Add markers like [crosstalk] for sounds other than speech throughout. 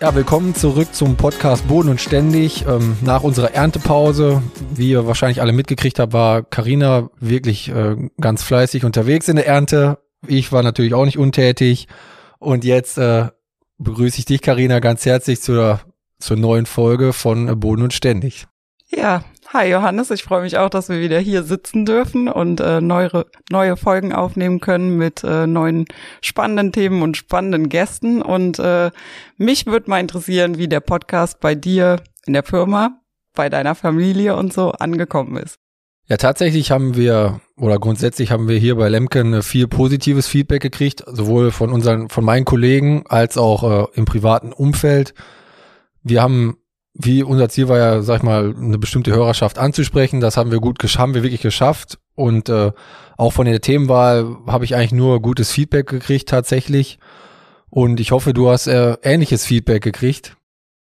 Ja, willkommen zurück zum Podcast Boden und Ständig. Ähm, nach unserer Erntepause, wie ihr wahrscheinlich alle mitgekriegt habt, war Karina wirklich äh, ganz fleißig unterwegs in der Ernte. Ich war natürlich auch nicht untätig. Und jetzt äh, begrüße ich dich, Karina, ganz herzlich zur, zur neuen Folge von Boden und Ständig. Ja, Hi Johannes, ich freue mich auch, dass wir wieder hier sitzen dürfen und äh, neue, neue Folgen aufnehmen können mit äh, neuen spannenden Themen und spannenden Gästen. Und äh, mich würde mal interessieren, wie der Podcast bei dir in der Firma, bei deiner Familie und so angekommen ist. Ja, tatsächlich haben wir oder grundsätzlich haben wir hier bei Lemken viel positives Feedback gekriegt, sowohl von unseren, von meinen Kollegen als auch äh, im privaten Umfeld. Wir haben wie unser Ziel war ja, sag ich mal, eine bestimmte Hörerschaft anzusprechen. Das haben wir gut, haben wir wirklich geschafft. Und äh, auch von der Themenwahl habe ich eigentlich nur gutes Feedback gekriegt tatsächlich. Und ich hoffe, du hast äh, ähnliches Feedback gekriegt.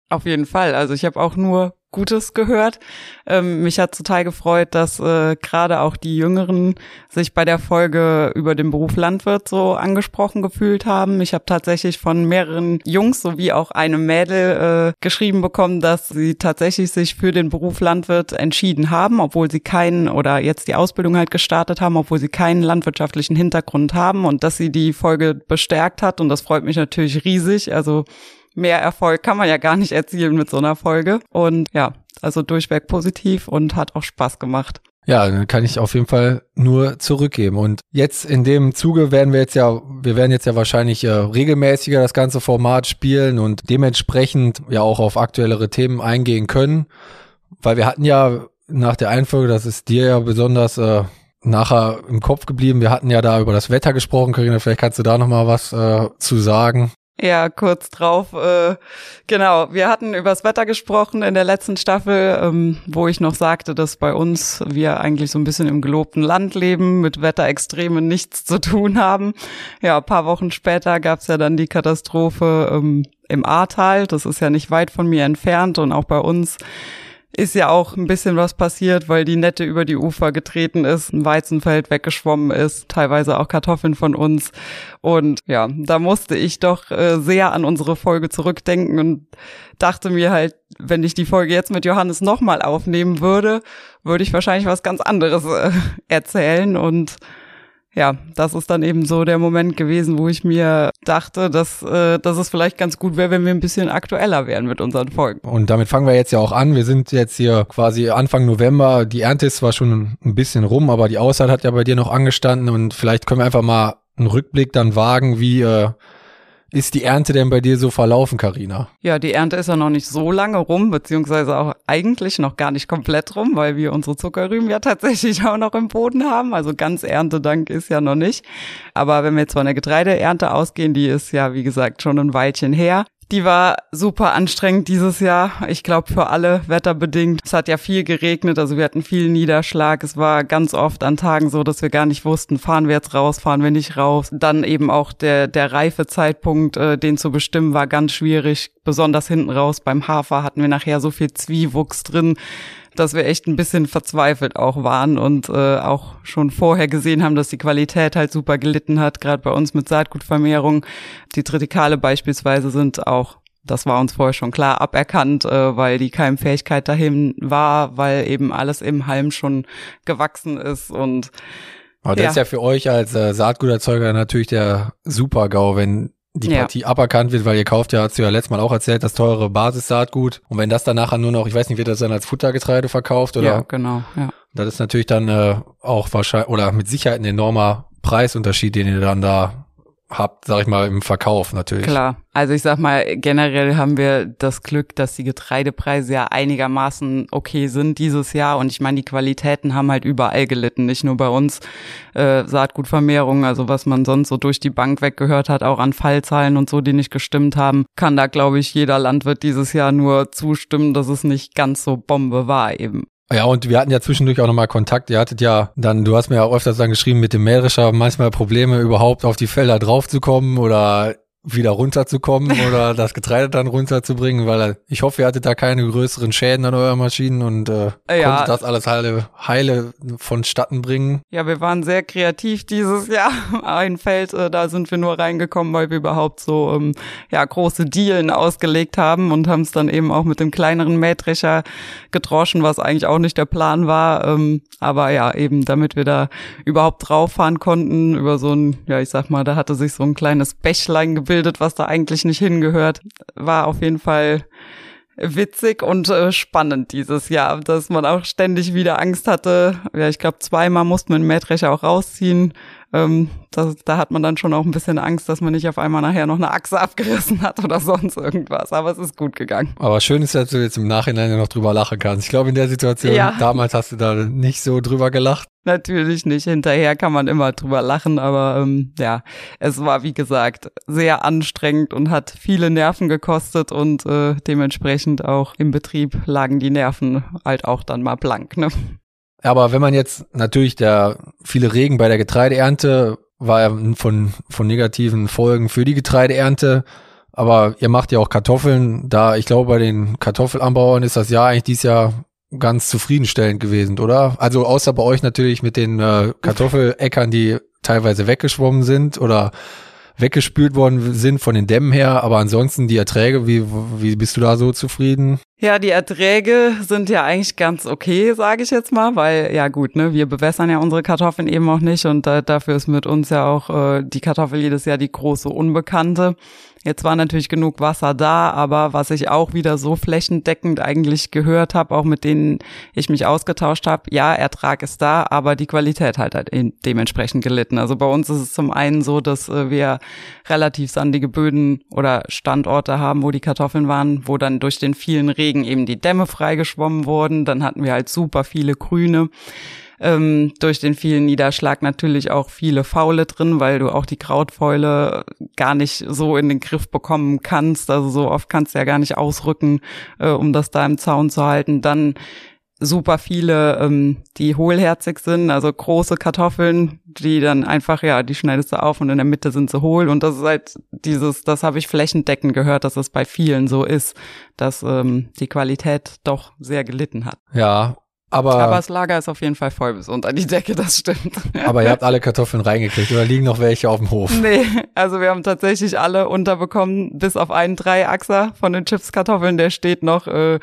Auf jeden Fall. Also ich habe auch nur Gutes gehört. Ähm, mich hat total gefreut, dass äh, gerade auch die Jüngeren sich bei der Folge über den Beruf Landwirt so angesprochen gefühlt haben. Ich habe tatsächlich von mehreren Jungs sowie auch einem Mädel äh, geschrieben bekommen, dass sie tatsächlich sich für den Beruf Landwirt entschieden haben, obwohl sie keinen oder jetzt die Ausbildung halt gestartet haben, obwohl sie keinen landwirtschaftlichen Hintergrund haben und dass sie die Folge bestärkt hat und das freut mich natürlich riesig. Also mehr Erfolg kann man ja gar nicht erzielen mit so einer Folge. Und ja, also durchweg positiv und hat auch Spaß gemacht. Ja, kann ich auf jeden Fall nur zurückgeben. Und jetzt in dem Zuge werden wir jetzt ja, wir werden jetzt ja wahrscheinlich äh, regelmäßiger das ganze Format spielen und dementsprechend ja auch auf aktuellere Themen eingehen können. Weil wir hatten ja nach der Einfolge, das ist dir ja besonders äh, nachher im Kopf geblieben. Wir hatten ja da über das Wetter gesprochen, Karina, vielleicht kannst du da nochmal was äh, zu sagen. Ja, kurz drauf. Äh, genau, wir hatten übers Wetter gesprochen in der letzten Staffel, ähm, wo ich noch sagte, dass bei uns wir eigentlich so ein bisschen im gelobten Land leben, mit Wetterextremen nichts zu tun haben. Ja, paar Wochen später gab's ja dann die Katastrophe ähm, im Ahrtal. Das ist ja nicht weit von mir entfernt und auch bei uns ist ja auch ein bisschen was passiert, weil die Nette über die Ufer getreten ist, ein Weizenfeld weggeschwommen ist, teilweise auch Kartoffeln von uns. Und ja, da musste ich doch äh, sehr an unsere Folge zurückdenken und dachte mir halt, wenn ich die Folge jetzt mit Johannes nochmal aufnehmen würde, würde ich wahrscheinlich was ganz anderes äh, erzählen und ja, das ist dann eben so der Moment gewesen, wo ich mir dachte, dass, äh, dass es vielleicht ganz gut wäre, wenn wir ein bisschen aktueller wären mit unseren Folgen. Und damit fangen wir jetzt ja auch an. Wir sind jetzt hier quasi Anfang November. Die Ernte ist zwar schon ein bisschen rum, aber die Aussaat hat ja bei dir noch angestanden und vielleicht können wir einfach mal einen Rückblick dann wagen, wie äh, ist die Ernte denn bei dir so verlaufen, Karina? Ja, die Ernte ist ja noch nicht so lange rum, beziehungsweise auch eigentlich noch gar nicht komplett rum, weil wir unsere Zuckerrüben ja [laughs] tatsächlich auch noch im Boden haben. Also ganz Erntedank ist ja noch nicht. Aber wenn wir jetzt von der Getreideernte ausgehen, die ist ja, wie gesagt, schon ein Weilchen her. Die war super anstrengend dieses Jahr. Ich glaube für alle wetterbedingt. Es hat ja viel geregnet, also wir hatten viel Niederschlag. Es war ganz oft an Tagen so, dass wir gar nicht wussten, fahren wir jetzt raus, fahren wir nicht raus. Dann eben auch der der Reifezeitpunkt, äh, den zu bestimmen, war ganz schwierig. Besonders hinten raus beim Hafer hatten wir nachher so viel Zwiewuchs drin dass wir echt ein bisschen verzweifelt auch waren und äh, auch schon vorher gesehen haben, dass die Qualität halt super gelitten hat, gerade bei uns mit Saatgutvermehrung. Die Tritikale beispielsweise sind auch das war uns vorher schon klar aberkannt, äh, weil die Keimfähigkeit dahin war, weil eben alles im Halm schon gewachsen ist und aber das ja. ist ja für euch als äh, Saatguterzeuger natürlich der Super-GAU, wenn die ja. Partie aberkannt wird, weil ihr kauft ja, hast du ja letztes Mal auch erzählt, das teure Basissaatgut. Und wenn das dann nachher nur noch, ich weiß nicht, wird das dann als Futtergetreide verkauft oder? Ja, genau, ja. Das ist natürlich dann äh, auch wahrscheinlich, oder mit Sicherheit ein enormer Preisunterschied, den ihr dann da habt, sag ich mal, im Verkauf natürlich. Klar. Also ich sag mal, generell haben wir das Glück, dass die Getreidepreise ja einigermaßen okay sind dieses Jahr. Und ich meine, die Qualitäten haben halt überall gelitten, nicht nur bei uns. Äh, Saatgutvermehrung, also was man sonst so durch die Bank weggehört hat, auch an Fallzahlen und so, die nicht gestimmt haben, kann da, glaube ich, jeder Landwirt dieses Jahr nur zustimmen, dass es nicht ganz so Bombe war eben. Ja, und wir hatten ja zwischendurch auch nochmal Kontakt. Ihr hattet ja dann, du hast mir ja öfters dann geschrieben, mit dem Mährischer manchmal Probleme überhaupt auf die Felder draufzukommen oder wieder runterzukommen [laughs] oder das Getreide dann runterzubringen, weil ich hoffe, ihr hattet da keine größeren Schäden an euren Maschinen und äh, ja. konntet das alles heile, heile vonstatten bringen. Ja, wir waren sehr kreativ dieses Jahr. [laughs] Ein Feld, äh, da sind wir nur reingekommen, weil wir überhaupt so ähm, ja große Dielen ausgelegt haben und haben es dann eben auch mit dem kleineren Mähdrescher gedroschen, was eigentlich auch nicht der Plan war. Ähm, aber ja, eben damit wir da überhaupt drauf fahren konnten über so ein, ja ich sag mal, da hatte sich so ein kleines Bächlein gebildet gebildet, was da eigentlich nicht hingehört. War auf jeden Fall witzig und äh, spannend dieses Jahr, dass man auch ständig wieder Angst hatte. Ja, ich glaube, zweimal musste man den Mähdrescher auch rausziehen, ähm, das, da hat man dann schon auch ein bisschen Angst, dass man nicht auf einmal nachher noch eine Achse [laughs] abgerissen hat oder sonst irgendwas. Aber es ist gut gegangen. Aber schön ist, dass du jetzt im Nachhinein noch drüber lachen kannst. Ich glaube, in der Situation, ja. damals hast du da nicht so drüber gelacht. Natürlich nicht. Hinterher kann man immer drüber lachen, aber ähm, ja, es war wie gesagt sehr anstrengend und hat viele Nerven gekostet und äh, dementsprechend auch im Betrieb lagen die Nerven halt auch dann mal blank. Ne? Aber wenn man jetzt natürlich der viele Regen bei der Getreideernte war von, von negativen Folgen für die Getreideernte. Aber ihr macht ja auch Kartoffeln. Da, ich glaube, bei den Kartoffelanbauern ist das Jahr eigentlich dieses Jahr ganz zufriedenstellend gewesen, oder? Also außer bei euch natürlich mit den äh, Kartoffeläckern, die teilweise weggeschwommen sind oder weggespült worden sind von den Dämmen her, aber ansonsten die Erträge, wie, wie bist du da so zufrieden? Ja, die Erträge sind ja eigentlich ganz okay, sage ich jetzt mal, weil ja gut, ne, wir bewässern ja unsere Kartoffeln eben auch nicht und äh, dafür ist mit uns ja auch äh, die Kartoffel jedes Jahr die große Unbekannte. Jetzt war natürlich genug Wasser da, aber was ich auch wieder so flächendeckend eigentlich gehört habe, auch mit denen ich mich ausgetauscht habe, ja, Ertrag ist da, aber die Qualität halt hat dementsprechend gelitten. Also bei uns ist es zum einen so, dass äh, wir relativ sandige Böden oder Standorte haben, wo die Kartoffeln waren, wo dann durch den vielen Regen eben die Dämme freigeschwommen wurden. Dann hatten wir halt super viele Grüne ähm, durch den vielen Niederschlag natürlich auch viele Faule drin, weil du auch die Krautfäule gar nicht so in den Griff bekommen kannst. Also so oft kannst du ja gar nicht ausrücken, äh, um das da im Zaun zu halten. Dann super viele, ähm, die hohlherzig sind, also große Kartoffeln, die dann einfach, ja, die schneidest du auf und in der Mitte sind sie hohl. Und das ist halt dieses, das habe ich flächendeckend gehört, dass es bei vielen so ist, dass ähm, die Qualität doch sehr gelitten hat. Ja, aber, aber das Lager ist auf jeden Fall voll bis unter die Decke, das stimmt. Aber ihr habt alle Kartoffeln reingekriegt oder liegen noch welche auf dem Hof? Nee, also wir haben tatsächlich alle unterbekommen, bis auf einen Dreiachser von den Chips-Kartoffeln, der steht noch äh,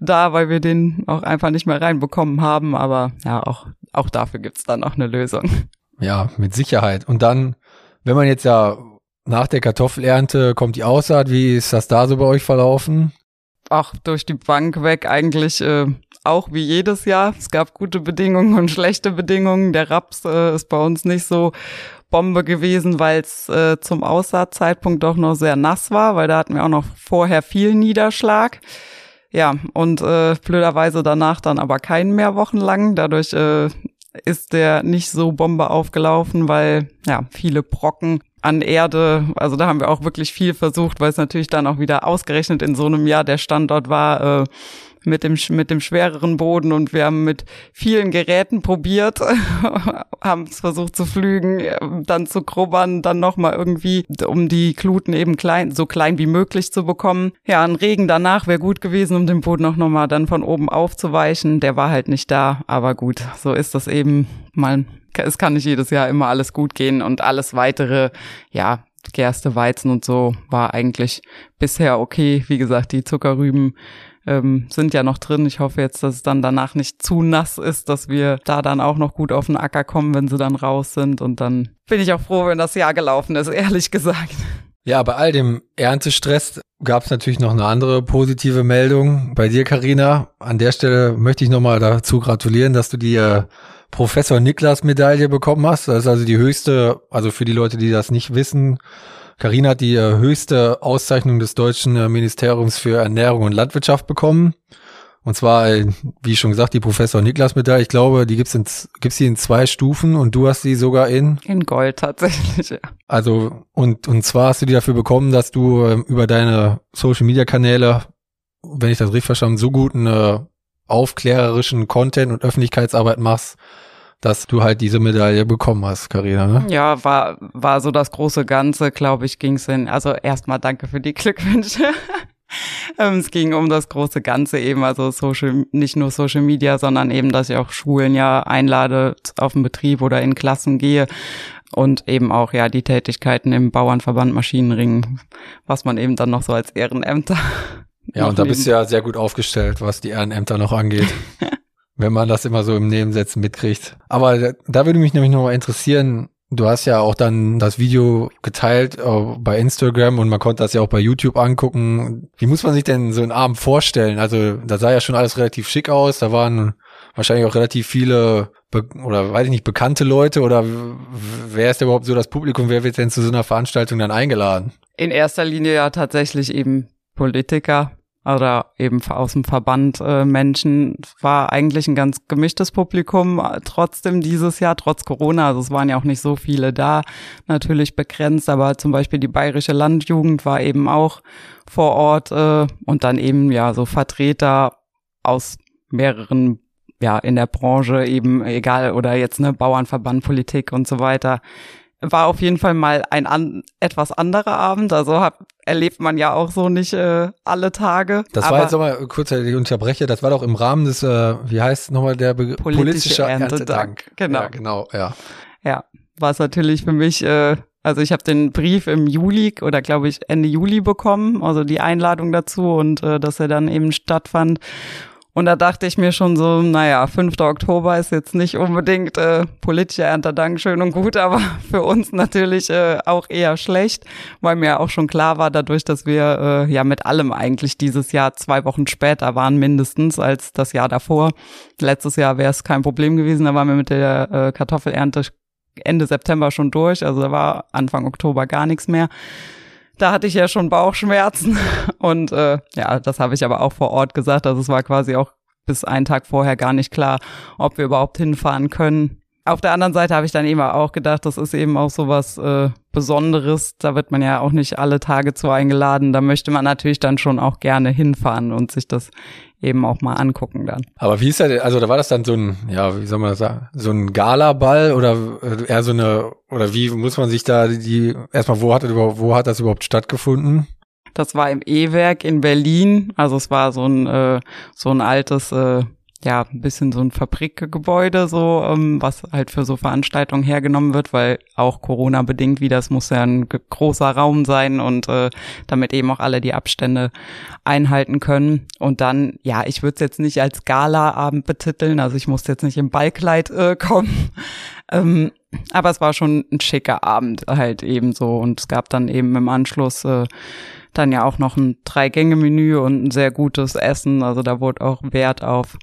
da, weil wir den auch einfach nicht mehr reinbekommen haben. Aber ja, auch, auch dafür gibt's dann noch eine Lösung. Ja, mit Sicherheit. Und dann, wenn man jetzt ja nach der Kartoffelernte kommt die Aussaat, wie ist das da so bei euch verlaufen? Ach, durch die Bank weg eigentlich äh, auch wie jedes Jahr. Es gab gute Bedingungen und schlechte Bedingungen. Der Raps äh, ist bei uns nicht so Bombe gewesen, weil es äh, zum Aussaatzeitpunkt doch noch sehr nass war, weil da hatten wir auch noch vorher viel Niederschlag. Ja, und äh, blöderweise danach dann aber keinen mehr wochenlang. Dadurch äh, ist der nicht so Bombe aufgelaufen, weil ja, viele Brocken an Erde, also da haben wir auch wirklich viel versucht, weil es natürlich dann auch wieder ausgerechnet in so einem Jahr der Standort war, äh, mit dem, mit dem schwereren Boden und wir haben mit vielen Geräten probiert, [laughs] haben es versucht zu flügen, dann zu grubbern, dann nochmal irgendwie, um die Kluten eben klein, so klein wie möglich zu bekommen. Ja, ein Regen danach wäre gut gewesen, um den Boden auch nochmal dann von oben aufzuweichen. Der war halt nicht da, aber gut, so ist das eben mal. Es kann nicht jedes Jahr immer alles gut gehen und alles weitere, ja, Gerste, Weizen und so war eigentlich bisher okay. Wie gesagt, die Zuckerrüben ähm, sind ja noch drin. Ich hoffe jetzt, dass es dann danach nicht zu nass ist, dass wir da dann auch noch gut auf den Acker kommen, wenn sie dann raus sind. Und dann bin ich auch froh, wenn das Jahr gelaufen ist, ehrlich gesagt. Ja, bei all dem Erntestress gab es natürlich noch eine andere positive Meldung bei dir, Karina. An der Stelle möchte ich nochmal dazu gratulieren, dass du die äh, Professor Niklas Medaille bekommen hast. Das ist also die höchste, also für die Leute, die das nicht wissen, Karina hat die äh, höchste Auszeichnung des deutschen äh, Ministeriums für Ernährung und Landwirtschaft bekommen. Und zwar, äh, wie schon gesagt, die Professor Niklas Medaille. Ich glaube, die gibt's in, gibt's die in zwei Stufen und du hast sie sogar in? In Gold tatsächlich, ja. Also, und, und zwar hast du die dafür bekommen, dass du äh, über deine Social Media Kanäle, wenn ich das richtig verstanden, so guten äh, aufklärerischen Content und Öffentlichkeitsarbeit machst, dass du halt diese Medaille bekommen hast, Karina. Ne? Ja, war, war so das große Ganze, glaube ich, ging's in. Also erstmal danke für die [laughs] Glückwünsche. Ähm, es ging um das große Ganze eben, also Social, nicht nur Social Media, sondern eben, dass ich auch Schulen ja einlade, auf den Betrieb oder in Klassen gehe und eben auch ja die Tätigkeiten im Bauernverband Maschinenring, was man eben dann noch so als Ehrenämter. Ja, und da bist du ja sehr gut aufgestellt, was die Ehrenämter noch angeht. [laughs] wenn man das immer so im Nebensätzen mitkriegt. Aber da würde mich nämlich noch mal interessieren, Du hast ja auch dann das Video geteilt äh, bei Instagram und man konnte das ja auch bei YouTube angucken. Wie muss man sich denn so einen Abend vorstellen? Also da sah ja schon alles relativ schick aus. Da waren wahrscheinlich auch relativ viele oder weiß ich nicht bekannte Leute oder wer ist überhaupt so das Publikum? Wer wird denn zu so einer Veranstaltung dann eingeladen? In erster Linie ja tatsächlich eben Politiker, oder eben aus dem Verband äh, Menschen. War eigentlich ein ganz gemischtes Publikum äh, trotzdem dieses Jahr, trotz Corona. Also es waren ja auch nicht so viele da, natürlich begrenzt, aber zum Beispiel die Bayerische Landjugend war eben auch vor Ort äh, und dann eben ja so Vertreter aus mehreren ja in der Branche eben egal oder jetzt ne Bauernverband Politik und so weiter war auf jeden Fall mal ein an, etwas anderer Abend. Also hab, erlebt man ja auch so nicht äh, alle Tage. Das war jetzt nochmal kurz, ich unterbreche, das war doch im Rahmen des, äh, wie heißt nochmal der Begriff? Politische, Politische Erntedank. Erntedank. Genau. Ja, genau, ja. Ja, war es natürlich für mich, äh, also ich habe den Brief im Juli oder glaube ich Ende Juli bekommen, also die Einladung dazu und äh, dass er dann eben stattfand. Und da dachte ich mir schon so, naja, 5. Oktober ist jetzt nicht unbedingt äh, politischer Erntedank schön und gut, [laughs] aber für uns natürlich äh, auch eher schlecht, weil mir auch schon klar war, dadurch, dass wir äh, ja mit allem eigentlich dieses Jahr zwei Wochen später waren, mindestens als das Jahr davor. Letztes Jahr wäre es kein Problem gewesen, da waren wir mit der äh, Kartoffelernte Ende September schon durch, also da war Anfang Oktober gar nichts mehr. Da hatte ich ja schon Bauchschmerzen [laughs] und äh, ja, das habe ich aber auch vor Ort gesagt. Also es war quasi auch bis einen Tag vorher gar nicht klar, ob wir überhaupt hinfahren können. Auf der anderen Seite habe ich dann eben auch gedacht, das ist eben auch so was äh, Besonderes. Da wird man ja auch nicht alle Tage zu eingeladen. Da möchte man natürlich dann schon auch gerne hinfahren und sich das eben auch mal angucken dann. Aber wie ist das, also da war das dann so ein, ja, wie soll man das sagen, so ein Galaball oder äh, eher so eine, oder wie muss man sich da die, erstmal, wo hat, das überhaupt, wo hat das überhaupt stattgefunden? Das war im E-Werk in Berlin. Also es war so ein, äh, so ein altes äh, ja, ein bisschen so ein Fabrikgebäude, so, ähm, was halt für so Veranstaltungen hergenommen wird, weil auch Corona bedingt wie das muss ja ein großer Raum sein und äh, damit eben auch alle die Abstände einhalten können. Und dann, ja, ich würde es jetzt nicht als Gala-Abend betiteln, also ich musste jetzt nicht im Ballkleid äh, [laughs] kommen. ähm, aber es war schon ein schicker Abend halt eben so. Und es gab dann eben im Anschluss äh, dann ja auch noch ein Drei-Gänge-Menü und ein sehr gutes Essen. Also da wurde auch Wert auf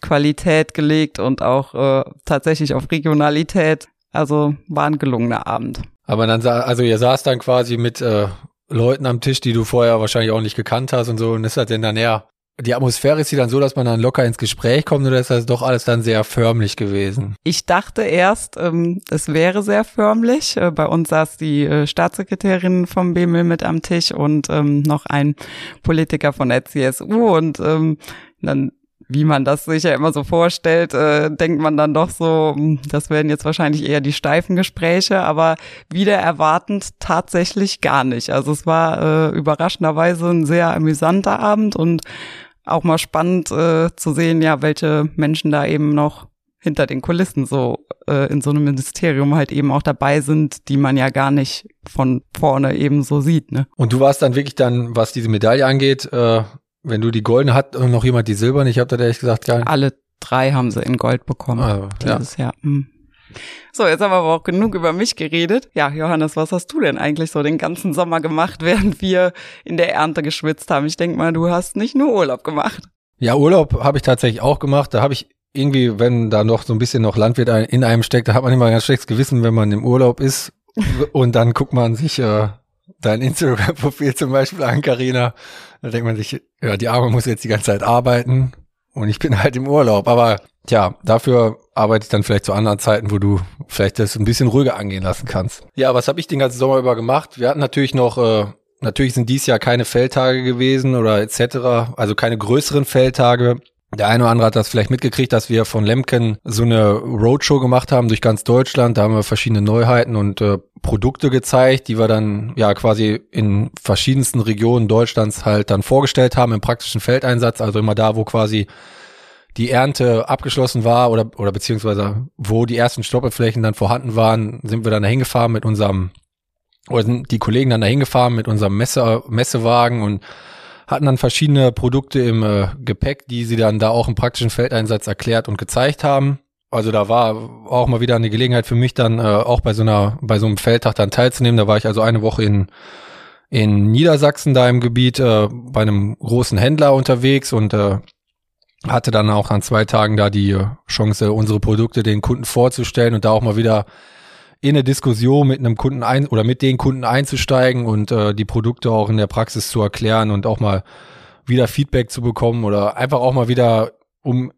Qualität gelegt und auch äh, tatsächlich auf Regionalität. Also war ein gelungener Abend. Aber dann, also ihr saß dann quasi mit äh, Leuten am Tisch, die du vorher wahrscheinlich auch nicht gekannt hast und so. Und ist das denn dann eher, die Atmosphäre ist die dann so, dass man dann locker ins Gespräch kommt oder ist das doch alles dann sehr förmlich gewesen? Ich dachte erst, ähm, es wäre sehr förmlich. Äh, bei uns saß die äh, Staatssekretärin vom BML mit am Tisch und ähm, noch ein Politiker von der CSU und ähm, dann wie man das sich ja immer so vorstellt, äh, denkt man dann doch so, hm, das werden jetzt wahrscheinlich eher die steifen Gespräche, aber wieder erwartend tatsächlich gar nicht. Also es war äh, überraschenderweise ein sehr amüsanter Abend und auch mal spannend äh, zu sehen, ja, welche Menschen da eben noch hinter den Kulissen so äh, in so einem Ministerium halt eben auch dabei sind, die man ja gar nicht von vorne eben so sieht. Ne? Und du warst dann wirklich dann, was diese Medaille angeht, äh, wenn du die goldene hat und noch jemand die silberne, ich habe da ehrlich gesagt gar nicht. Alle drei haben sie in Gold bekommen also, dieses ja. Jahr. Hm. So, jetzt haben wir aber auch genug über mich geredet. Ja, Johannes, was hast du denn eigentlich so den ganzen Sommer gemacht, [laughs] während wir in der Ernte geschwitzt haben? Ich denk mal, du hast nicht nur Urlaub gemacht. Ja, Urlaub habe ich tatsächlich auch gemacht. Da habe ich irgendwie, wenn da noch so ein bisschen noch Landwirt in einem steckt, da hat man immer ein ganz schlechtes Gewissen, wenn man im Urlaub ist [laughs] und dann guckt man sich äh, dein Instagram-Profil zum Beispiel an, Carina. Da denkt man sich, ja, die Arme muss jetzt die ganze Zeit arbeiten und ich bin halt im Urlaub. Aber tja, dafür arbeite ich dann vielleicht zu anderen Zeiten, wo du vielleicht das ein bisschen ruhiger angehen lassen kannst. Ja, was habe ich den ganzen Sommer über gemacht? Wir hatten natürlich noch, äh, natürlich sind dies Jahr keine Feldtage gewesen oder etc., also keine größeren Feldtage. Der eine oder andere hat das vielleicht mitgekriegt, dass wir von Lemken so eine Roadshow gemacht haben durch ganz Deutschland. Da haben wir verschiedene Neuheiten und äh, Produkte gezeigt, die wir dann ja quasi in verschiedensten Regionen Deutschlands halt dann vorgestellt haben im praktischen Feldeinsatz. Also immer da, wo quasi die Ernte abgeschlossen war oder, oder beziehungsweise wo die ersten Stoppelflächen dann vorhanden waren, sind wir dann dahin gefahren mit unserem, oder sind die Kollegen dann dahin gefahren mit unserem Messe, Messewagen und hatten dann verschiedene Produkte im äh, Gepäck, die sie dann da auch im praktischen Feldeinsatz erklärt und gezeigt haben. Also da war auch mal wieder eine Gelegenheit für mich dann äh, auch bei so einer bei so einem Feldtag dann teilzunehmen. Da war ich also eine Woche in in Niedersachsen da im Gebiet äh, bei einem großen Händler unterwegs und äh, hatte dann auch an zwei Tagen da die Chance, unsere Produkte den Kunden vorzustellen und da auch mal wieder in eine Diskussion mit einem Kunden ein oder mit den Kunden einzusteigen und äh, die Produkte auch in der Praxis zu erklären und auch mal wieder Feedback zu bekommen oder einfach auch mal wieder um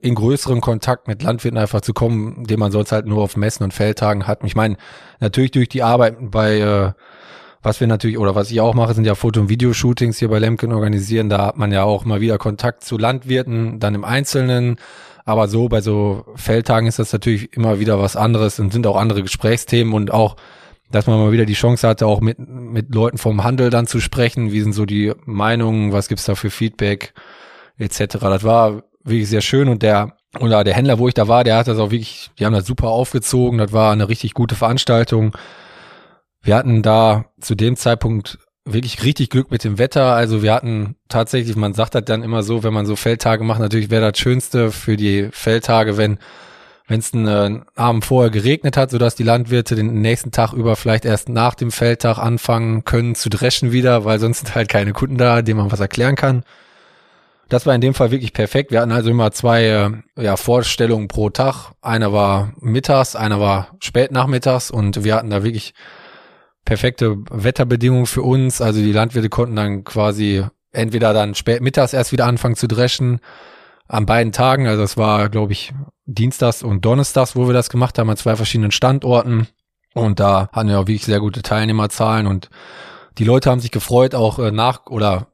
in größeren Kontakt mit Landwirten einfach zu kommen, den man sonst halt nur auf Messen und Feldtagen hat. Ich meine, natürlich durch die Arbeit bei äh, was wir natürlich, oder was ich auch mache, sind ja Foto- und Videoshootings hier bei Lemken organisieren. Da hat man ja auch mal wieder Kontakt zu Landwirten, dann im Einzelnen, aber so bei so Feldtagen ist das natürlich immer wieder was anderes und sind auch andere Gesprächsthemen und auch, dass man mal wieder die Chance hatte, auch mit, mit Leuten vom Handel dann zu sprechen. Wie sind so die Meinungen? Was gibt's da für Feedback? Etc. Das war wirklich sehr schön und der, oder der Händler, wo ich da war, der hat das auch wirklich, die haben das super aufgezogen. Das war eine richtig gute Veranstaltung. Wir hatten da zu dem Zeitpunkt wirklich richtig Glück mit dem Wetter. Also wir hatten tatsächlich, man sagt das dann immer so, wenn man so Feldtage macht, natürlich wäre das Schönste für die Feldtage, wenn wenn es einen äh, Abend vorher geregnet hat, sodass die Landwirte den nächsten Tag über vielleicht erst nach dem Feldtag anfangen können zu dreschen wieder, weil sonst sind halt keine Kunden da, denen man was erklären kann. Das war in dem Fall wirklich perfekt. Wir hatten also immer zwei äh, ja, Vorstellungen pro Tag. Einer war mittags, einer war spät nachmittags und wir hatten da wirklich perfekte Wetterbedingungen für uns. Also die Landwirte konnten dann quasi entweder dann spät mittags erst wieder anfangen zu dreschen an beiden Tagen. Also es war, glaube ich, Dienstags und Donnerstags, wo wir das gemacht haben, an zwei verschiedenen Standorten. Und da hatten wir auch wirklich sehr gute Teilnehmerzahlen und die Leute haben sich gefreut, auch äh, nach oder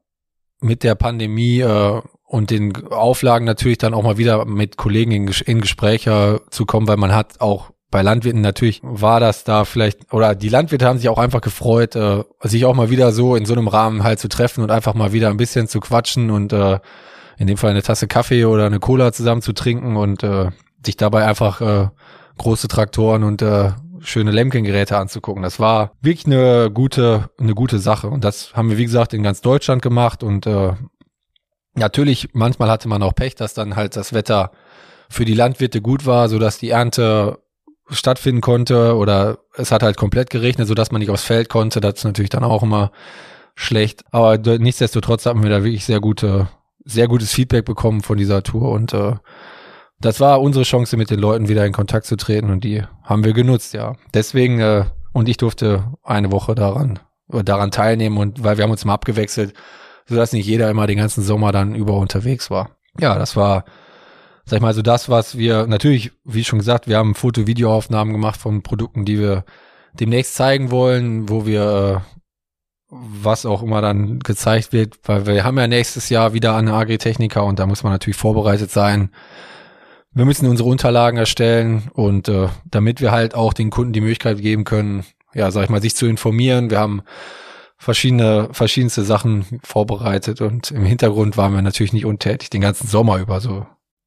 mit der Pandemie äh, und den Auflagen natürlich dann auch mal wieder mit Kollegen in, in Gespräche zu kommen, weil man hat auch bei Landwirten natürlich war das da vielleicht, oder die Landwirte haben sich auch einfach gefreut, äh, sich auch mal wieder so in so einem Rahmen halt zu treffen und einfach mal wieder ein bisschen zu quatschen und äh, in dem Fall eine Tasse Kaffee oder eine Cola zusammen zu trinken und äh, sich dabei einfach äh, große Traktoren und äh, schöne Lemken-Geräte anzugucken. Das war wirklich eine gute, eine gute Sache. Und das haben wir, wie gesagt, in ganz Deutschland gemacht. Und äh, natürlich, manchmal hatte man auch Pech, dass dann halt das Wetter für die Landwirte gut war, so dass die Ernte stattfinden konnte oder es hat halt komplett geregnet, so dass man nicht aufs Feld konnte. Das ist natürlich dann auch immer schlecht. Aber nichtsdestotrotz haben wir da wirklich sehr gute, sehr gutes Feedback bekommen von dieser Tour und äh, das war unsere Chance, mit den Leuten wieder in Kontakt zu treten und die haben wir genutzt, ja. Deswegen, äh, und ich durfte eine Woche daran, daran teilnehmen und weil wir haben uns mal abgewechselt, sodass nicht jeder immer den ganzen Sommer dann über unterwegs war. Ja, das war sag ich mal, so das, was wir natürlich, wie schon gesagt, wir haben Foto-Videoaufnahmen gemacht von Produkten, die wir demnächst zeigen wollen, wo wir äh, was auch immer dann gezeigt wird, weil wir haben ja nächstes Jahr wieder eine Agritechniker und da muss man natürlich vorbereitet sein. Wir müssen unsere Unterlagen erstellen und äh, damit wir halt auch den Kunden die Möglichkeit geben können, ja, sag ich mal, sich zu informieren. Wir haben verschiedene, verschiedenste Sachen vorbereitet und im Hintergrund waren wir natürlich nicht untätig den ganzen Sommer über so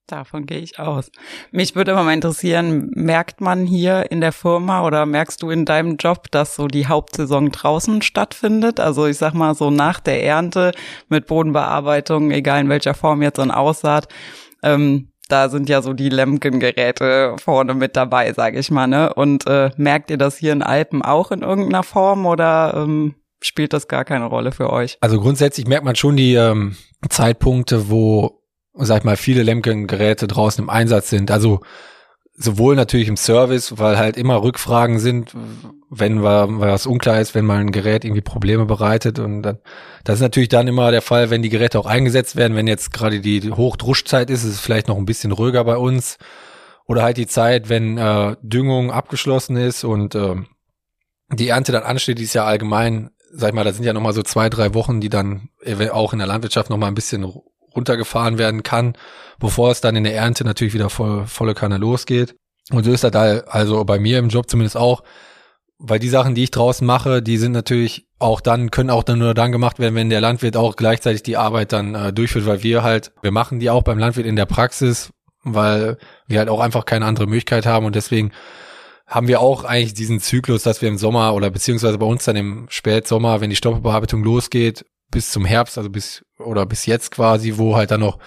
Davon gehe ich aus. Mich würde aber mal interessieren, merkt man hier in der Firma oder merkst du in deinem Job, dass so die Hauptsaison draußen stattfindet? Also ich sag mal so nach der Ernte mit Bodenbearbeitung, egal in welcher Form jetzt ein Aussaat, ähm, da sind ja so die Lemken-Geräte vorne mit dabei, sage ich mal. Ne? Und äh, merkt ihr das hier in Alpen auch in irgendeiner Form oder ähm, spielt das gar keine Rolle für euch? Also grundsätzlich merkt man schon die ähm, Zeitpunkte, wo sag ich mal, viele Lemken-Geräte draußen im Einsatz sind. Also sowohl natürlich im Service, weil halt immer Rückfragen sind, wenn was unklar ist, wenn mal ein Gerät irgendwie Probleme bereitet. Und dann, das ist natürlich dann immer der Fall, wenn die Geräte auch eingesetzt werden, wenn jetzt gerade die Hochdruschzeit ist, ist es vielleicht noch ein bisschen ruhiger bei uns. Oder halt die Zeit, wenn äh, Düngung abgeschlossen ist und äh, die Ernte dann ansteht, die ist ja allgemein, sag ich mal, da sind ja nochmal so zwei, drei Wochen, die dann auch in der Landwirtschaft nochmal ein bisschen runtergefahren werden kann, bevor es dann in der Ernte natürlich wieder voll, volle Kanne losgeht. Und so ist das da also bei mir im Job zumindest auch, weil die Sachen, die ich draußen mache, die sind natürlich auch dann, können auch dann nur dann gemacht werden, wenn der Landwirt auch gleichzeitig die Arbeit dann äh, durchführt, weil wir halt, wir machen die auch beim Landwirt in der Praxis, weil wir halt auch einfach keine andere Möglichkeit haben und deswegen haben wir auch eigentlich diesen Zyklus, dass wir im Sommer oder beziehungsweise bei uns dann im Spätsommer, wenn die Stoppbearbeitung losgeht, bis zum Herbst, also bis oder bis jetzt quasi, wo halt dann noch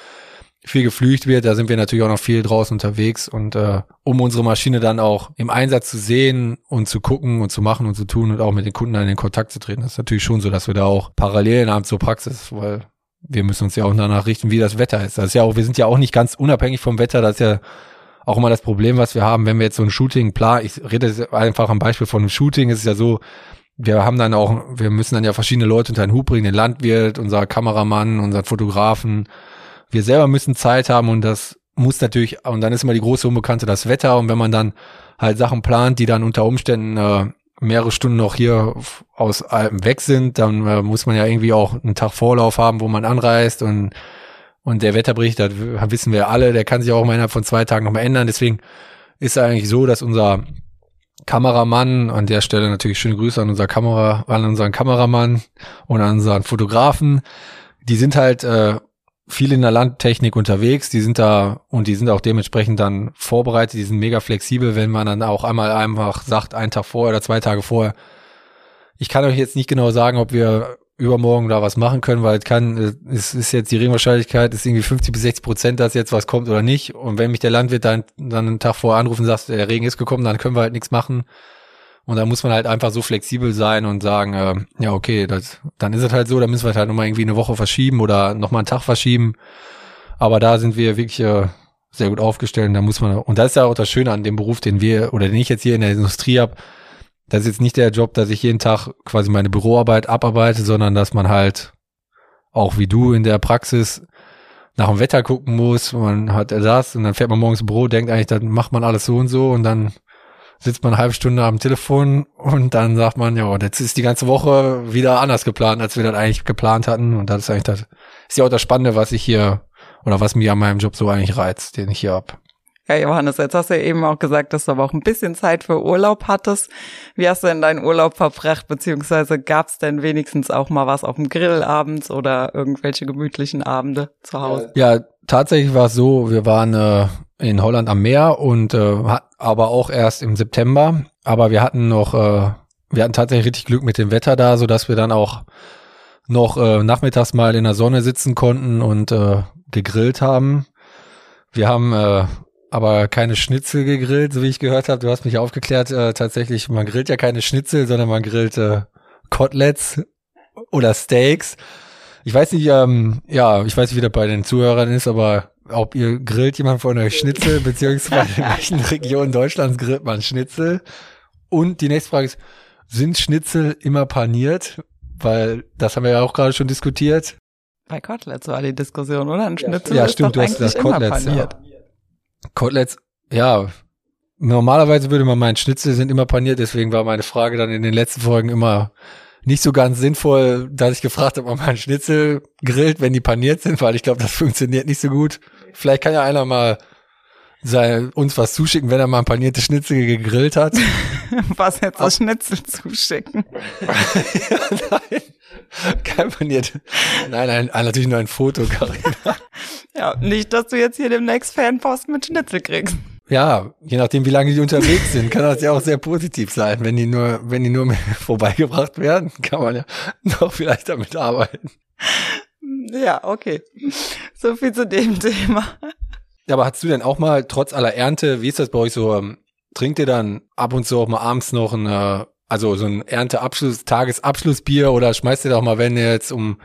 viel geflücht wird, da sind wir natürlich auch noch viel draußen unterwegs und äh, um unsere Maschine dann auch im Einsatz zu sehen und zu gucken und zu machen und zu tun und auch mit den Kunden dann in Kontakt zu treten, das ist natürlich schon so, dass wir da auch Parallelen haben zur Praxis, weil wir müssen uns ja auch danach richten, wie das Wetter ist. Das ist ja auch, wir sind ja auch nicht ganz unabhängig vom Wetter, das ist ja auch immer das Problem, was wir haben, wenn wir jetzt so ein Shooting planen, ich rede einfach am Beispiel von einem Shooting, ist es ja so, wir haben dann auch, wir müssen dann ja verschiedene Leute unter den Hut bringen, den Landwirt, unser Kameramann, unseren Fotografen. Wir selber müssen Zeit haben und das muss natürlich, und dann ist immer die große Unbekannte das Wetter und wenn man dann halt Sachen plant, die dann unter Umständen äh, mehrere Stunden noch hier aus Alpen weg sind, dann äh, muss man ja irgendwie auch einen Tag Vorlauf haben, wo man anreist und und der Wetterbericht, das wissen wir alle, der kann sich auch mal innerhalb von zwei Tagen nochmal ändern. Deswegen ist eigentlich so, dass unser Kameramann, an der Stelle natürlich schöne Grüße an unser Kamera, an unseren Kameramann und an unseren Fotografen. Die sind halt äh, viel in der Landtechnik unterwegs, die sind da und die sind auch dementsprechend dann vorbereitet, die sind mega flexibel, wenn man dann auch einmal einfach sagt, einen Tag vorher oder zwei Tage vorher. Ich kann euch jetzt nicht genau sagen, ob wir übermorgen da was machen können, weil es kann, es ist jetzt die Regenwahrscheinlichkeit, ist irgendwie 50 bis 60 Prozent, dass jetzt was kommt oder nicht. Und wenn mich der Landwirt dann, dann einen Tag vorher anruft und sagt, der Regen ist gekommen, dann können wir halt nichts machen. Und da muss man halt einfach so flexibel sein und sagen, äh, ja, okay, das, dann ist es halt so, dann müssen wir halt nochmal irgendwie eine Woche verschieben oder nochmal einen Tag verschieben. Aber da sind wir wirklich äh, sehr gut aufgestellt. Und da muss man, und das ist ja auch das Schöne an dem Beruf, den wir oder den ich jetzt hier in der Industrie habe, das ist jetzt nicht der Job, dass ich jeden Tag quasi meine Büroarbeit abarbeite, sondern dass man halt auch wie du in der Praxis nach dem Wetter gucken muss. Man hat das und dann fährt man morgens im Büro, denkt eigentlich, dann macht man alles so und so und dann sitzt man eine halbe Stunde am Telefon und dann sagt man, ja, jetzt ist die ganze Woche wieder anders geplant, als wir das eigentlich geplant hatten. Und das ist eigentlich das, ist ja auch das Spannende, was ich hier oder was mir an meinem Job so eigentlich reizt, den ich hier hab. Ja, Johannes, jetzt hast du ja eben auch gesagt, dass du aber auch ein bisschen Zeit für Urlaub hattest. Wie hast du denn deinen Urlaub verbracht, beziehungsweise gab es denn wenigstens auch mal was auf dem Grill abends oder irgendwelche gemütlichen Abende zu Hause? Ja, tatsächlich war es so, wir waren äh, in Holland am Meer und äh, aber auch erst im September. Aber wir hatten noch, äh, wir hatten tatsächlich richtig Glück mit dem Wetter da, so dass wir dann auch noch äh, nachmittags mal in der Sonne sitzen konnten und äh, gegrillt haben. Wir haben äh, aber keine Schnitzel gegrillt, so wie ich gehört habe. Du hast mich aufgeklärt, äh, tatsächlich, man grillt ja keine Schnitzel, sondern man grillt äh, Koteletts oder Steaks. Ich weiß nicht, ähm, ja, ich weiß nicht, wie das bei den Zuhörern ist, aber ob ihr grillt jemand von euch Schnitzel, beziehungsweise in welchen [laughs] Regionen Deutschlands grillt man Schnitzel? Und die nächste Frage ist, sind Schnitzel immer paniert? Weil das haben wir ja auch gerade schon diskutiert. Bei Koteletts war die Diskussion, oder? Ein Schnitzel ja, stimmt, du hast das Koteletts, ja. Koteletts, ja. Normalerweise würde man meinen, Schnitzel sind immer paniert, deswegen war meine Frage dann in den letzten Folgen immer nicht so ganz sinnvoll, dass ich gefragt habe, ob man Schnitzel grillt, wenn die paniert sind, weil ich glaube, das funktioniert nicht so gut. Vielleicht kann ja einer mal sei, uns was zuschicken, wenn er mal ein paniertes Schnitzel gegrillt hat. [laughs] was jetzt das Schnitzel zuschicken? [laughs] ja, nein. Kein paniert. Nein, nein, natürlich nur ein Foto, Carina. Ja, nicht, dass du jetzt hier demnächst Fanpost mit Schnitzel kriegst. Ja, je nachdem, wie lange die unterwegs sind, kann das ja auch sehr positiv sein. Wenn die nur, wenn die nur [laughs] vorbeigebracht werden, kann man ja noch vielleicht damit arbeiten. Ja, okay. So viel zu dem Thema. Ja, aber hast du denn auch mal, trotz aller Ernte, wie ist das bei euch so, ähm, trinkt ihr dann ab und zu auch mal abends noch ein, also so ein Ernteabschluss, Tagesabschlussbier oder schmeißt ihr doch mal, wenn ihr jetzt um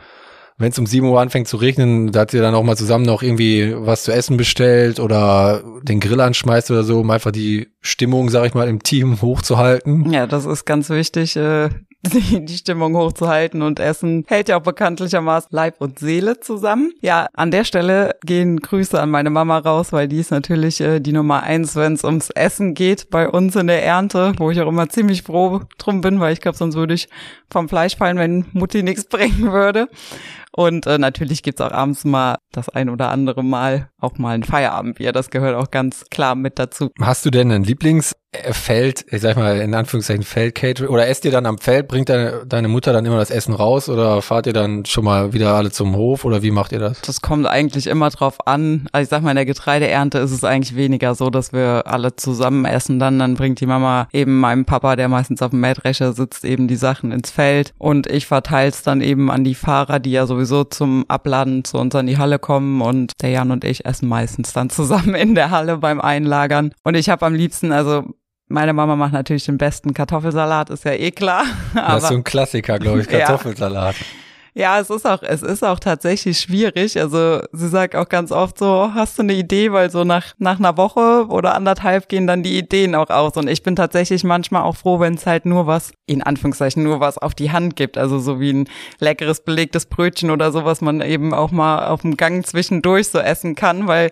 wenn es um 7 Uhr anfängt zu regnen, da hat ihr dann auch mal zusammen noch irgendwie was zu essen bestellt oder den Grill anschmeißt oder so, um einfach die Stimmung, sag ich mal, im Team hochzuhalten. Ja, das ist ganz wichtig, äh, [laughs] die, die Stimmung hochzuhalten und Essen hält ja auch bekanntlichermaßen Leib und Seele zusammen. Ja, an der Stelle gehen Grüße an meine Mama raus, weil die ist natürlich äh, die Nummer eins, wenn es ums Essen geht bei uns in der Ernte, wo ich auch immer ziemlich froh drum bin, weil ich glaube, sonst würde ich vom Fleisch fallen, wenn Mutti nichts [laughs] bringen würde. Und äh, natürlich gibt's auch abends mal das ein oder andere Mal auch mal ein Feierabendbier. Das gehört auch ganz klar mit dazu. Hast du denn ein Lieblingsfeld, ich sag mal in Anführungszeichen Feldcatering, oder esst ihr dann am Feld, bringt deine, deine Mutter dann immer das Essen raus oder fahrt ihr dann schon mal wieder alle zum Hof oder wie macht ihr das? Das kommt eigentlich immer drauf an. Also ich sag mal, in der Getreideernte ist es eigentlich weniger so, dass wir alle zusammen essen dann. Dann bringt die Mama eben meinem Papa, der meistens auf dem Mähdrescher sitzt, eben die Sachen ins Feld und ich verteile es dann eben an die Fahrer, die ja sowieso zum Abladen zu uns an die Halle kommen und der Jan und ich essen meistens dann zusammen in der Halle beim Einlagern. Und ich habe am liebsten, also meine Mama macht natürlich den besten Kartoffelsalat, ist ja eh klar. das ist so ein Klassiker, glaube ich, [laughs] Kartoffelsalat. Ja. Ja, es ist auch, es ist auch tatsächlich schwierig. Also sie sagt auch ganz oft so, hast du eine Idee? Weil so nach, nach einer Woche oder anderthalb gehen dann die Ideen auch aus. Und ich bin tatsächlich manchmal auch froh, wenn es halt nur was, in Anführungszeichen, nur was auf die Hand gibt. Also so wie ein leckeres belegtes Brötchen oder so, was man eben auch mal auf dem Gang zwischendurch so essen kann, weil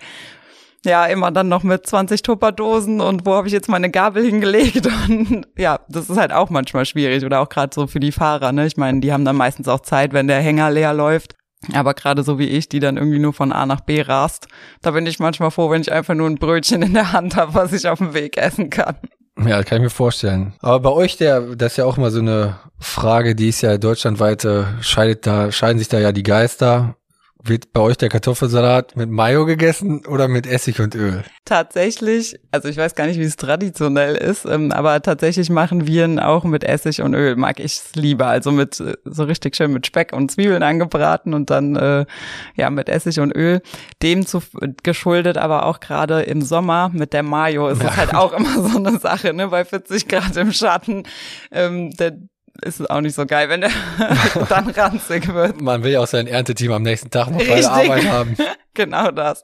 ja, immer dann noch mit 20 Tupperdosen und wo habe ich jetzt meine Gabel hingelegt? [laughs] Und ja, das ist halt auch manchmal schwierig oder auch gerade so für die Fahrer, ne? Ich meine, die haben dann meistens auch Zeit, wenn der Hänger leer läuft. Aber gerade so wie ich, die dann irgendwie nur von A nach B rast, da bin ich manchmal froh, wenn ich einfach nur ein Brötchen in der Hand habe, was ich auf dem Weg essen kann. Ja, kann ich mir vorstellen. Aber bei euch, der, das ist ja auch immer so eine Frage, die ist ja deutschlandweit, äh, scheidet da, scheiden sich da ja die Geister. Wird bei euch der Kartoffelsalat mit Mayo gegessen oder mit Essig und Öl? Tatsächlich, also ich weiß gar nicht, wie es traditionell ist, ähm, aber tatsächlich machen wir ihn auch mit Essig und Öl. Mag ich es lieber. Also mit äh, so richtig schön mit Speck und Zwiebeln angebraten und dann äh, ja mit Essig und Öl. Dem zu geschuldet, aber auch gerade im Sommer mit der Mayo ist ja. es halt auch immer so eine Sache, ne? Bei 40 Grad im Schatten. Ähm, der, ist es auch nicht so geil, wenn der [laughs] dann ranzig wird. Man will ja auch sein Ernteteam am nächsten Tag noch bei der Arbeit haben. [laughs] genau das.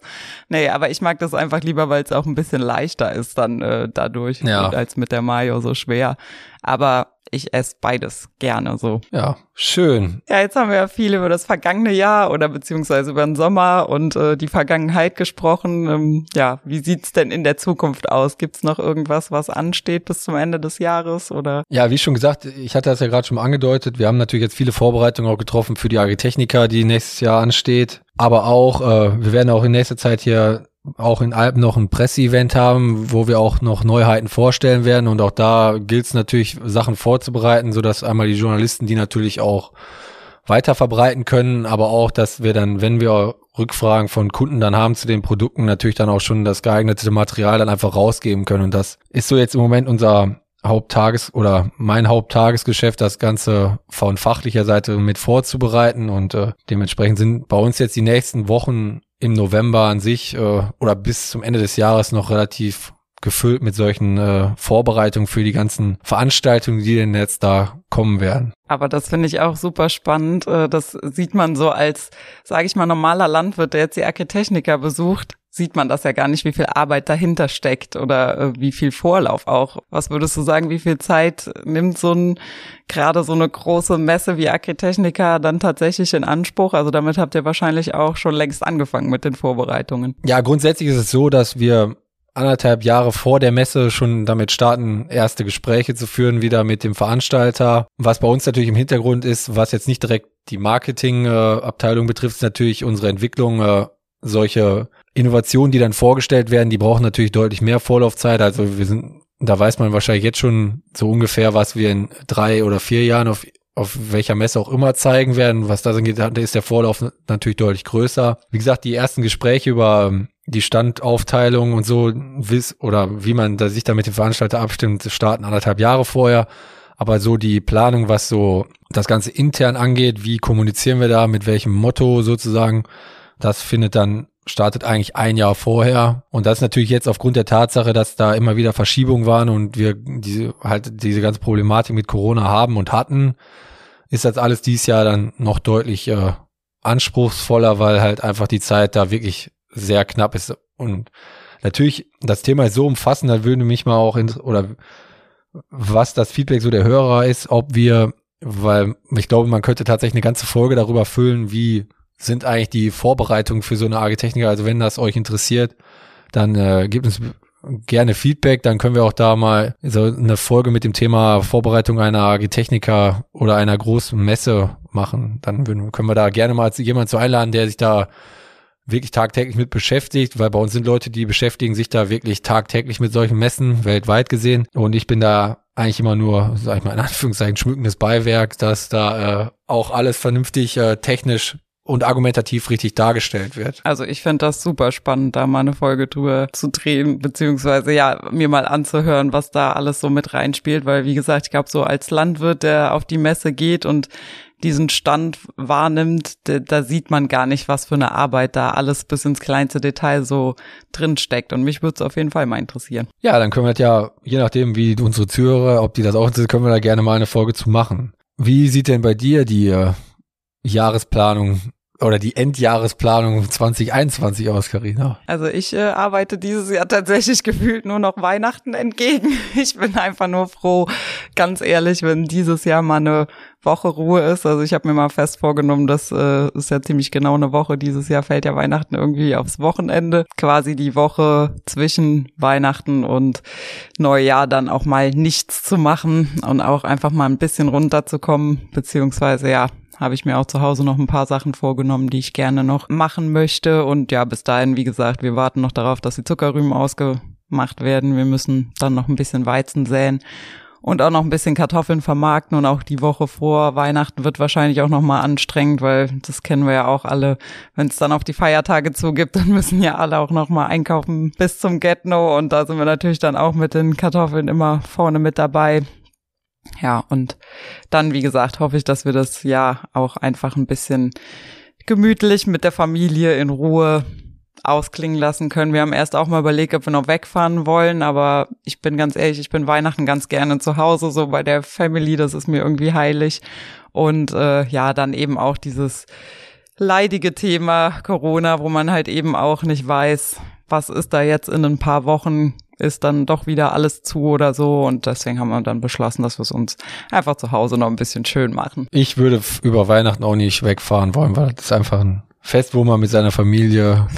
Nee, aber ich mag das einfach lieber, weil es auch ein bisschen leichter ist dann äh, dadurch, ja. als mit der Mayo so schwer. Aber ich esse beides gerne so. Ja, schön. Ja, jetzt haben wir ja viel über das vergangene Jahr oder beziehungsweise über den Sommer und äh, die Vergangenheit gesprochen. Ähm, ja, wie sieht's denn in der Zukunft aus? Gibt's noch irgendwas, was ansteht bis zum Ende des Jahres oder? Ja, wie schon gesagt, ich hatte das ja gerade schon angedeutet. Wir haben natürlich jetzt viele Vorbereitungen auch getroffen für die Agritechnica, die nächstes Jahr ansteht. Aber auch, äh, wir werden auch in nächster Zeit hier auch in Alpen noch ein Presseevent haben, wo wir auch noch Neuheiten vorstellen werden. Und auch da gilt es natürlich, Sachen vorzubereiten, so dass einmal die Journalisten die natürlich auch weiter verbreiten können, aber auch, dass wir dann, wenn wir Rückfragen von Kunden dann haben zu den Produkten, natürlich dann auch schon das geeignete Material dann einfach rausgeben können. Und das ist so jetzt im Moment unser Haupttages- oder mein Haupttagesgeschäft, das Ganze von fachlicher Seite mit vorzubereiten. Und äh, dementsprechend sind bei uns jetzt die nächsten Wochen im November an sich äh, oder bis zum Ende des Jahres noch relativ gefüllt mit solchen äh, Vorbereitungen für die ganzen Veranstaltungen, die denn jetzt da kommen werden. Aber das finde ich auch super spannend. Äh, das sieht man so als, sage ich mal, normaler Landwirt, der jetzt die Architechniker besucht, sieht man das ja gar nicht, wie viel Arbeit dahinter steckt oder äh, wie viel Vorlauf auch. Was würdest du sagen, wie viel Zeit nimmt so ein gerade so eine große Messe wie Agritechnica dann tatsächlich in Anspruch? Also damit habt ihr wahrscheinlich auch schon längst angefangen mit den Vorbereitungen. Ja, grundsätzlich ist es so, dass wir anderthalb Jahre vor der Messe schon damit starten, erste Gespräche zu führen, wieder mit dem Veranstalter. Was bei uns natürlich im Hintergrund ist, was jetzt nicht direkt die Marketingabteilung äh, betrifft, ist natürlich unsere Entwicklung. Äh, solche Innovationen, die dann vorgestellt werden, die brauchen natürlich deutlich mehr Vorlaufzeit. Also wir sind, da weiß man wahrscheinlich jetzt schon so ungefähr, was wir in drei oder vier Jahren auf auf welcher Messe auch immer zeigen werden. Was das angeht, da ist der Vorlauf natürlich deutlich größer. Wie gesagt, die ersten Gespräche über ähm, die Standaufteilung und so, oder wie man da sich da mit dem Veranstalter abstimmt, starten anderthalb Jahre vorher. Aber so die Planung, was so das Ganze intern angeht, wie kommunizieren wir da, mit welchem Motto sozusagen, das findet dann startet eigentlich ein Jahr vorher. Und das natürlich jetzt aufgrund der Tatsache, dass da immer wieder Verschiebungen waren und wir diese, halt diese ganze Problematik mit Corona haben und hatten, ist das alles dieses Jahr dann noch deutlich äh, anspruchsvoller, weil halt einfach die Zeit da wirklich sehr knapp ist. Und natürlich, das Thema ist so umfassend, da würde mich mal auch, oder was das Feedback so der Hörer ist, ob wir, weil ich glaube, man könnte tatsächlich eine ganze Folge darüber füllen, wie sind eigentlich die Vorbereitungen für so eine AG Techniker. Also wenn das euch interessiert, dann äh, gebt uns gerne Feedback, dann können wir auch da mal so eine Folge mit dem Thema Vorbereitung einer AG Techniker oder einer großen Messe machen. Dann können wir da gerne mal jemanden zu einladen, der sich da wirklich tagtäglich mit beschäftigt, weil bei uns sind Leute, die beschäftigen sich da wirklich tagtäglich mit solchen Messen, weltweit gesehen. Und ich bin da eigentlich immer nur, sag ich mal in Anführungszeichen, schmückendes Beiwerk, dass da äh, auch alles vernünftig äh, technisch und argumentativ richtig dargestellt wird. Also ich fände das super spannend, da mal eine Folge drüber zu drehen, beziehungsweise ja, mir mal anzuhören, was da alles so mit reinspielt, weil wie gesagt, ich glaube, so als Landwirt, der auf die Messe geht und diesen Stand wahrnimmt, da, sieht man gar nicht, was für eine Arbeit da alles bis ins kleinste Detail so drin steckt. Und mich würde es auf jeden Fall mal interessieren. Ja, dann können wir ja, je nachdem, wie unsere Zuhörer, ob die das auch interessiert, können wir da gerne mal eine Folge zu machen. Wie sieht denn bei dir die äh, Jahresplanung oder die Endjahresplanung 2021 aus, Karina? Also ich äh, arbeite dieses Jahr tatsächlich [laughs] gefühlt nur noch Weihnachten entgegen. Ich bin einfach nur froh, ganz ehrlich, wenn dieses Jahr mal eine Woche Ruhe ist. Also ich habe mir mal fest vorgenommen, das äh, ist ja ziemlich genau eine Woche. Dieses Jahr fällt ja Weihnachten irgendwie aufs Wochenende. Quasi die Woche zwischen Weihnachten und Neujahr dann auch mal nichts zu machen und auch einfach mal ein bisschen runterzukommen, beziehungsweise ja, habe ich mir auch zu Hause noch ein paar Sachen vorgenommen, die ich gerne noch machen möchte. Und ja, bis dahin, wie gesagt, wir warten noch darauf, dass die Zuckerrüben ausgemacht werden. Wir müssen dann noch ein bisschen Weizen säen und auch noch ein bisschen Kartoffeln vermarkten und auch die Woche vor Weihnachten wird wahrscheinlich auch noch mal anstrengend, weil das kennen wir ja auch alle, wenn es dann auf die Feiertage zugibt, [laughs] dann müssen ja alle auch noch mal einkaufen bis zum Get-No und da sind wir natürlich dann auch mit den Kartoffeln immer vorne mit dabei. Ja, und dann, wie gesagt, hoffe ich, dass wir das Jahr auch einfach ein bisschen gemütlich mit der Familie in Ruhe ausklingen lassen können. Wir haben erst auch mal überlegt, ob wir noch wegfahren wollen, aber ich bin ganz ehrlich, ich bin Weihnachten ganz gerne zu Hause, so bei der Family, das ist mir irgendwie heilig. Und äh, ja, dann eben auch dieses leidige Thema Corona, wo man halt eben auch nicht weiß, was ist da jetzt in ein paar Wochen, ist dann doch wieder alles zu oder so. Und deswegen haben wir dann beschlossen, dass wir es uns einfach zu Hause noch ein bisschen schön machen. Ich würde über Weihnachten auch nicht wegfahren wollen, weil das ist einfach ein Fest, wo man mit seiner Familie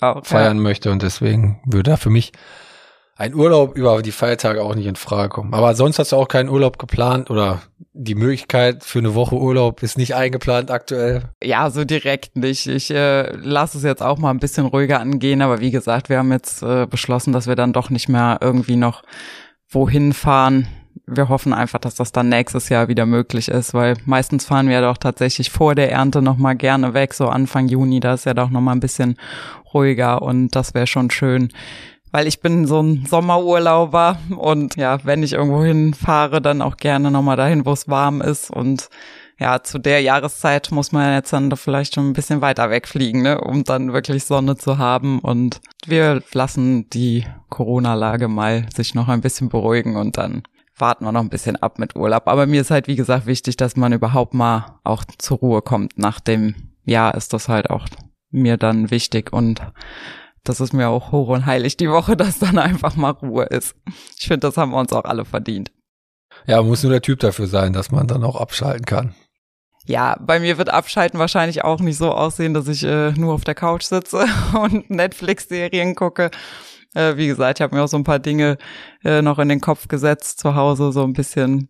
auch, feiern ja. möchte. Und deswegen würde da für mich ein Urlaub über die Feiertage auch nicht in Frage kommen. Aber sonst hast du auch keinen Urlaub geplant oder die Möglichkeit für eine Woche Urlaub ist nicht eingeplant aktuell? Ja, so direkt nicht. Ich äh, lasse es jetzt auch mal ein bisschen ruhiger angehen, aber wie gesagt, wir haben jetzt äh, beschlossen, dass wir dann doch nicht mehr irgendwie noch wohin fahren. Wir hoffen einfach, dass das dann nächstes Jahr wieder möglich ist, weil meistens fahren wir ja doch tatsächlich vor der Ernte noch mal gerne weg, so Anfang Juni, da ist ja doch noch mal ein bisschen ruhiger und das wäre schon schön weil ich bin so ein Sommerurlauber und ja, wenn ich irgendwo hinfahre, dann auch gerne nochmal dahin, wo es warm ist und ja, zu der Jahreszeit muss man jetzt dann vielleicht schon ein bisschen weiter wegfliegen, ne, um dann wirklich Sonne zu haben. Und wir lassen die Corona-Lage mal sich noch ein bisschen beruhigen und dann warten wir noch ein bisschen ab mit Urlaub. Aber mir ist halt, wie gesagt, wichtig, dass man überhaupt mal auch zur Ruhe kommt. Nach dem Jahr ist das halt auch mir dann wichtig und das ist mir auch hoch und heilig die Woche, [laughs] dass dann einfach mal Ruhe ist. Ich finde, das haben wir uns auch alle verdient. Ja, muss nur der Typ dafür sein, dass man dann auch abschalten kann. Ja, bei mir wird Abschalten wahrscheinlich auch nicht so aussehen, dass ich äh, nur auf der Couch sitze [laughs] und Netflix-Serien gucke. Äh, wie gesagt, ich habe mir auch so ein paar Dinge äh, noch in den Kopf gesetzt zu Hause, so ein bisschen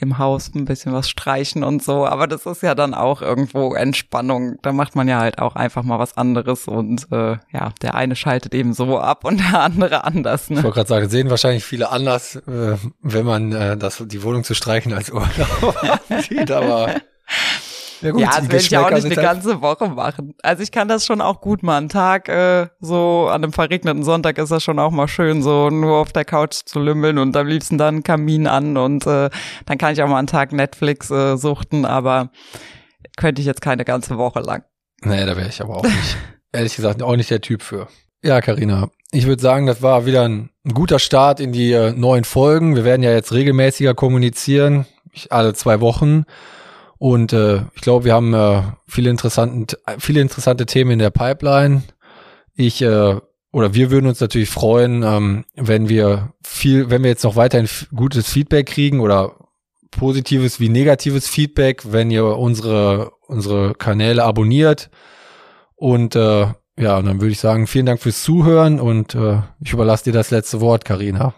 im Haus ein bisschen was streichen und so. Aber das ist ja dann auch irgendwo Entspannung. Da macht man ja halt auch einfach mal was anderes und äh, ja, der eine schaltet eben so ab und [laughs] der andere anders. Ne? Ich wollte gerade sagen, sehen wahrscheinlich viele anders, äh, wenn man äh, das, die Wohnung zu streichen als Urlaub [laughs] sieht, aber [laughs] ja, gut, ja das will ich ja auch nicht eine halt ganze Woche machen. Also ich kann das schon auch gut mal einen Tag, äh, so an einem verregneten Sonntag ist das schon auch mal schön, so nur auf der Couch zu lümmeln und am liebsten dann Kamin an und äh, dann kann ich auch mal einen Tag Netflix äh, suchten, aber könnte ich jetzt keine ganze Woche lang. Nee, da wäre ich aber auch nicht. [laughs] Ehrlich gesagt, auch nicht der Typ für. Ja, Karina, ich würde sagen, das war wieder ein, ein guter Start in die äh, neuen Folgen. Wir werden ja jetzt regelmäßiger kommunizieren, alle zwei Wochen. Und äh, ich glaube, wir haben äh, viele, interessante, viele interessante Themen in der Pipeline. Ich äh, oder wir würden uns natürlich freuen, ähm, wenn wir viel, wenn wir jetzt noch weiterhin gutes Feedback kriegen oder positives wie negatives Feedback, wenn ihr unsere unsere Kanäle abonniert und äh, ja, und dann würde ich sagen, vielen Dank fürs Zuhören und äh, ich überlasse dir das letzte Wort, Karina.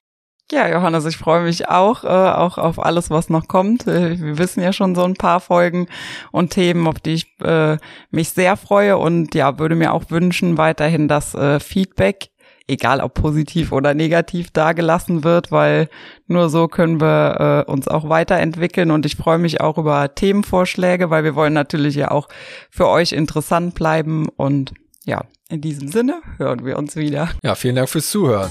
Ja, Johannes, ich freue mich auch, äh, auch auf alles, was noch kommt. Äh, wir wissen ja schon so ein paar Folgen und Themen, auf die ich äh, mich sehr freue und ja, würde mir auch wünschen weiterhin, dass äh, Feedback, egal ob positiv oder negativ, dagelassen wird, weil nur so können wir äh, uns auch weiterentwickeln und ich freue mich auch über Themenvorschläge, weil wir wollen natürlich ja auch für euch interessant bleiben und ja, in diesem Sinne hören wir uns wieder. Ja, vielen Dank fürs Zuhören.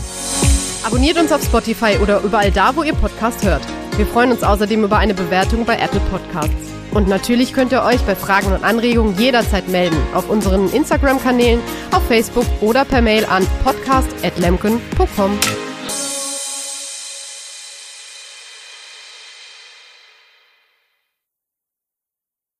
Abonniert uns auf Spotify oder überall da, wo ihr Podcast hört. Wir freuen uns außerdem über eine Bewertung bei Apple Podcasts. Und natürlich könnt ihr euch bei Fragen und Anregungen jederzeit melden auf unseren Instagram-Kanälen, auf Facebook oder per Mail an podcast.lemken.com.